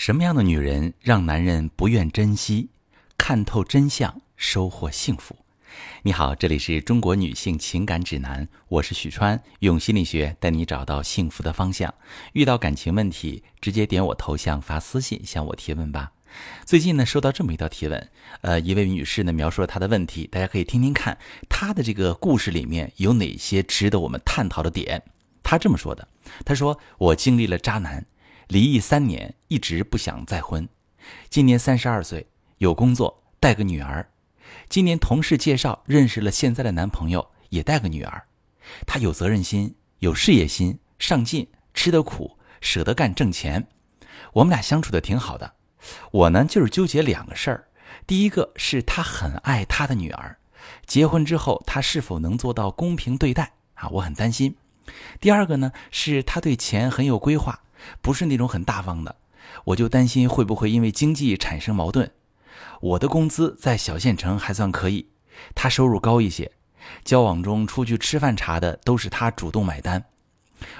什么样的女人让男人不愿珍惜？看透真相，收获幸福。你好，这里是中国女性情感指南，我是许川，用心理学带你找到幸福的方向。遇到感情问题，直接点我头像发私信向我提问吧。最近呢，收到这么一条提问，呃，一位女士呢描述了她的问题，大家可以听听看她的这个故事里面有哪些值得我们探讨的点。她这么说的：“她说我经历了渣男。”离异三年，一直不想再婚。今年三十二岁，有工作，带个女儿。今年同事介绍认识了现在的男朋友，也带个女儿。他有责任心，有事业心，上进，吃得苦，舍得干，挣钱。我们俩相处的挺好的。我呢，就是纠结两个事儿。第一个是他很爱他的女儿，结婚之后他是否能做到公平对待啊？我很担心。第二个呢，是他对钱很有规划。不是那种很大方的，我就担心会不会因为经济产生矛盾。我的工资在小县城还算可以，他收入高一些，交往中出去吃饭茶的都是他主动买单。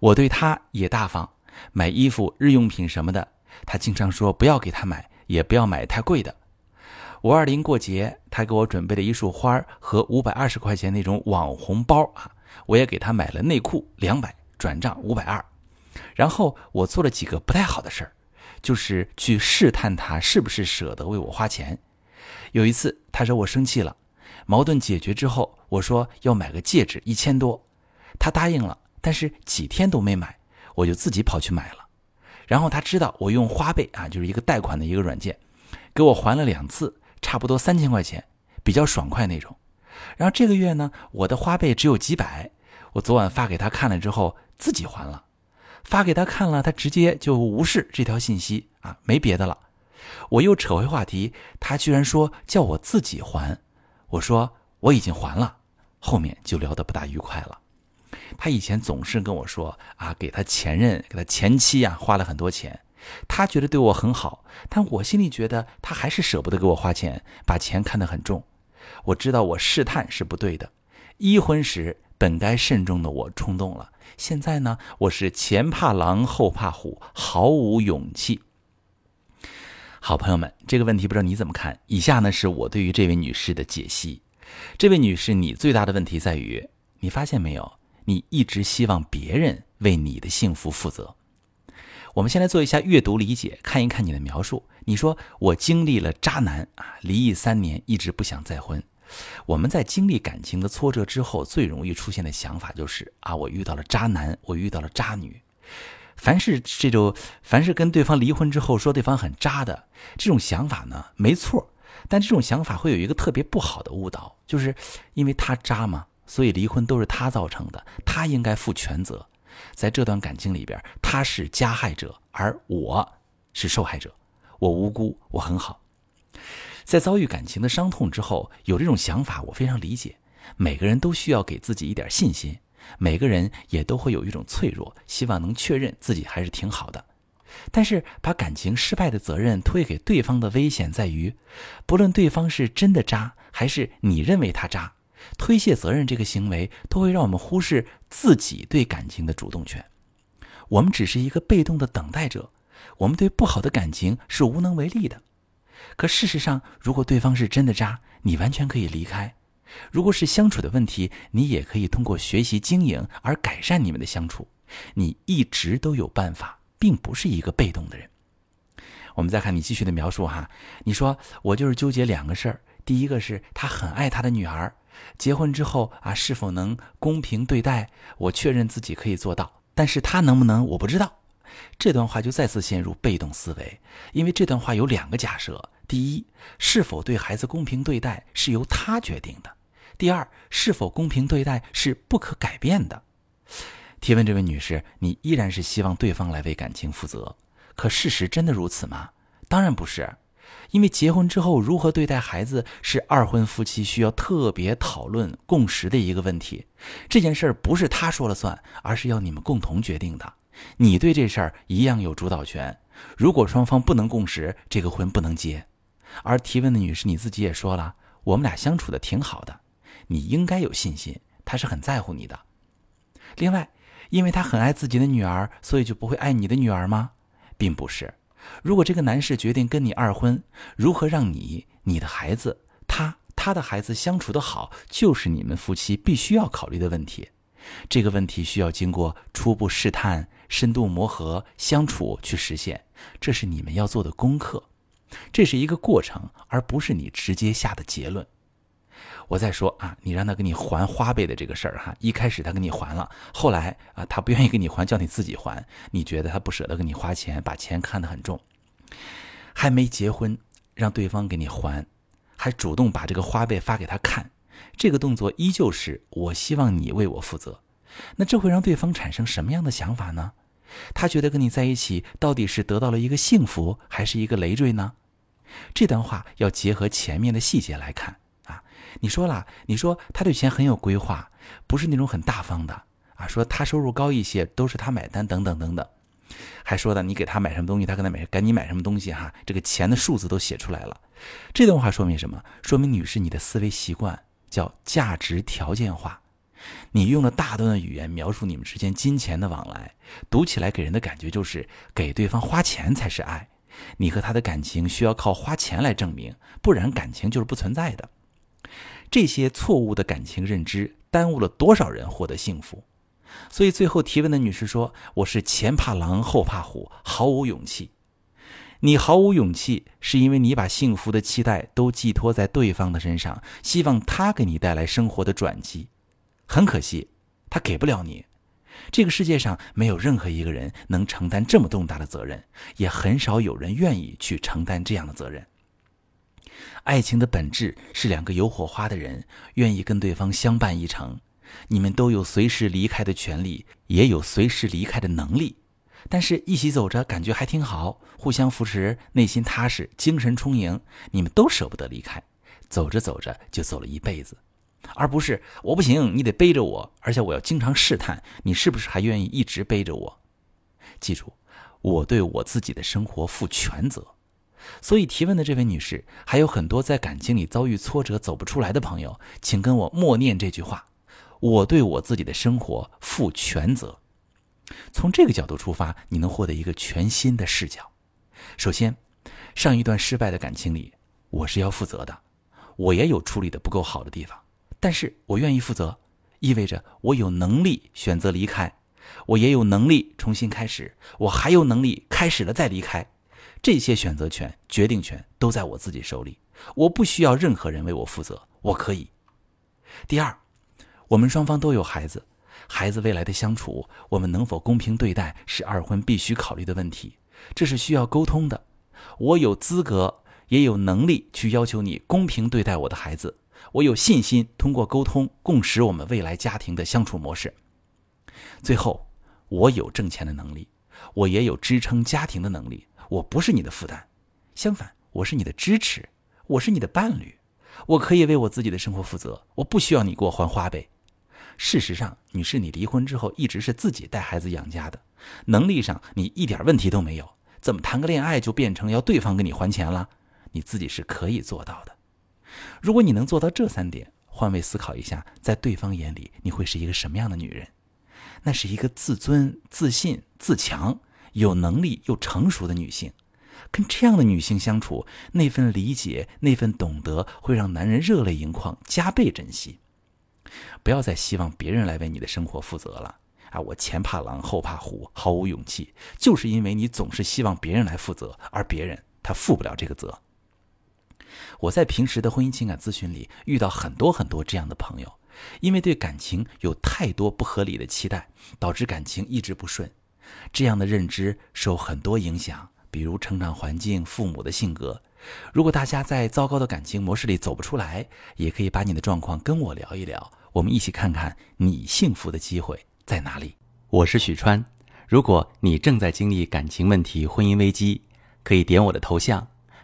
我对他也大方，买衣服、日用品什么的，他经常说不要给他买，也不要买太贵的。五二零过节，他给我准备了一束花和五百二十块钱那种网红包啊，我也给他买了内裤两百，转账五百二。然后我做了几个不太好的事儿，就是去试探他是不是舍得为我花钱。有一次，他惹我生气了，矛盾解决之后，我说要买个戒指一千多，他答应了，但是几天都没买，我就自己跑去买了。然后他知道我用花呗啊，就是一个贷款的一个软件，给我还了两次，差不多三千块钱，比较爽快那种。然后这个月呢，我的花呗只有几百，我昨晚发给他看了之后，自己还了。发给他看了，他直接就无视这条信息啊，没别的了。我又扯回话题，他居然说叫我自己还。我说我已经还了，后面就聊得不大愉快了。他以前总是跟我说啊，给他前任、给他前妻啊花了很多钱，他觉得对我很好，但我心里觉得他还是舍不得给我花钱，把钱看得很重。我知道我试探是不对的，一婚时。本该慎重的我冲动了，现在呢，我是前怕狼后怕虎，毫无勇气。好朋友们，这个问题不知道你怎么看？以下呢是我对于这位女士的解析。这位女士，你最大的问题在于，你发现没有？你一直希望别人为你的幸福负责。我们先来做一下阅读理解，看一看你的描述。你说我经历了渣男啊，离异三年，一直不想再婚。我们在经历感情的挫折之后，最容易出现的想法就是啊，我遇到了渣男，我遇到了渣女。凡是这种，凡是跟对方离婚之后说对方很渣的这种想法呢，没错。但这种想法会有一个特别不好的误导，就是因为他渣嘛，所以离婚都是他造成的，他应该负全责。在这段感情里边，他是加害者，而我是受害者，我无辜，我很好。在遭遇感情的伤痛之后，有这种想法，我非常理解。每个人都需要给自己一点信心，每个人也都会有一种脆弱，希望能确认自己还是挺好的。但是，把感情失败的责任推给对方的危险在于，不论对方是真的渣，还是你认为他渣，推卸责任这个行为都会让我们忽视自己对感情的主动权。我们只是一个被动的等待者，我们对不好的感情是无能为力的。可事实上，如果对方是真的渣，你完全可以离开；如果是相处的问题，你也可以通过学习经营而改善你们的相处。你一直都有办法，并不是一个被动的人。我们再看你继续的描述哈，你说我就是纠结两个事儿：第一个是他很爱他的女儿，结婚之后啊是否能公平对待？我确认自己可以做到，但是他能不能，我不知道。这段话就再次陷入被动思维，因为这段话有两个假设：第一，是否对孩子公平对待是由他决定的；第二，是否公平对待是不可改变的。提问这位女士，你依然是希望对方来为感情负责，可事实真的如此吗？当然不是，因为结婚之后如何对待孩子是二婚夫妻需要特别讨论共识的一个问题。这件事儿不是他说了算，而是要你们共同决定的。你对这事儿一样有主导权。如果双方不能共识，这个婚不能结。而提问的女士，你自己也说了，我们俩相处的挺好的，你应该有信心，他是很在乎你的。另外，因为他很爱自己的女儿，所以就不会爱你的女儿吗？并不是，如果这个男士决定跟你二婚，如何让你、你的孩子、他、他的孩子相处的好，就是你们夫妻必须要考虑的问题。这个问题需要经过初步试探、深度磨合、相处去实现，这是你们要做的功课。这是一个过程，而不是你直接下的结论。我再说啊，你让他给你还花呗的这个事儿哈，一开始他给你还了，后来啊，他不愿意给你还，叫你自己还，你觉得他不舍得给你花钱，把钱看得很重。还没结婚，让对方给你还，还主动把这个花呗发给他看，这个动作依旧是我希望你为我负责。那这会让对方产生什么样的想法呢？他觉得跟你在一起到底是得到了一个幸福，还是一个累赘呢？这段话要结合前面的细节来看啊。你说了，你说他对钱很有规划，不是那种很大方的啊。说他收入高一些，都是他买单，等等等等。还说的，你给他买什么东西，他给他买，赶紧买什么东西哈。这个钱的数字都写出来了。这段话说明什么？说明女士你的思维习惯叫价值条件化。你用了大段的语言描述你们之间金钱的往来，读起来给人的感觉就是给对方花钱才是爱。你和他的感情需要靠花钱来证明，不然感情就是不存在的。这些错误的感情认知耽误了多少人获得幸福？所以最后提问的女士说：“我是前怕狼后怕虎，毫无勇气。你毫无勇气，是因为你把幸福的期待都寄托在对方的身上，希望他给你带来生活的转机。很可惜，他给不了你。这个世界上没有任何一个人能承担这么重大的责任，也很少有人愿意去承担这样的责任。爱情的本质是两个有火花的人愿意跟对方相伴一程。”你们都有随时离开的权利，也有随时离开的能力，但是一起走着感觉还挺好，互相扶持，内心踏实，精神充盈。你们都舍不得离开，走着走着就走了一辈子，而不是我不行，你得背着我，而且我要经常试探你是不是还愿意一直背着我。记住，我对我自己的生活负全责。所以提问的这位女士，还有很多在感情里遭遇挫折走不出来的朋友，请跟我默念这句话。我对我自己的生活负全责。从这个角度出发，你能获得一个全新的视角。首先，上一段失败的感情里，我是要负责的，我也有处理的不够好的地方，但是我愿意负责，意味着我有能力选择离开，我也有能力重新开始，我还有能力开始了再离开。这些选择权、决定权都在我自己手里，我不需要任何人为我负责，我可以。第二。我们双方都有孩子，孩子未来的相处，我们能否公平对待，是二婚必须考虑的问题。这是需要沟通的。我有资格，也有能力去要求你公平对待我的孩子。我有信心通过沟通共识我们未来家庭的相处模式。最后，我有挣钱的能力，我也有支撑家庭的能力。我不是你的负担，相反，我是你的支持，我是你的伴侣，我可以为我自己的生活负责，我不需要你给我还花呗。事实上，女士，你离婚之后一直是自己带孩子养家的，能力上你一点问题都没有。怎么谈个恋爱就变成要对方给你还钱了？你自己是可以做到的。如果你能做到这三点，换位思考一下，在对方眼里你会是一个什么样的女人？那是一个自尊、自信、自强、有能力又成熟的女性。跟这样的女性相处，那份理解、那份懂得，会让男人热泪盈眶，加倍珍惜。不要再希望别人来为你的生活负责了啊！我前怕狼后怕虎，毫无勇气，就是因为你总是希望别人来负责，而别人他负不了这个责。我在平时的婚姻情感咨询里遇到很多很多这样的朋友，因为对感情有太多不合理的期待，导致感情一直不顺。这样的认知受很多影响，比如成长环境、父母的性格。如果大家在糟糕的感情模式里走不出来，也可以把你的状况跟我聊一聊，我们一起看看你幸福的机会在哪里。我是许川，如果你正在经历感情问题、婚姻危机，可以点我的头像，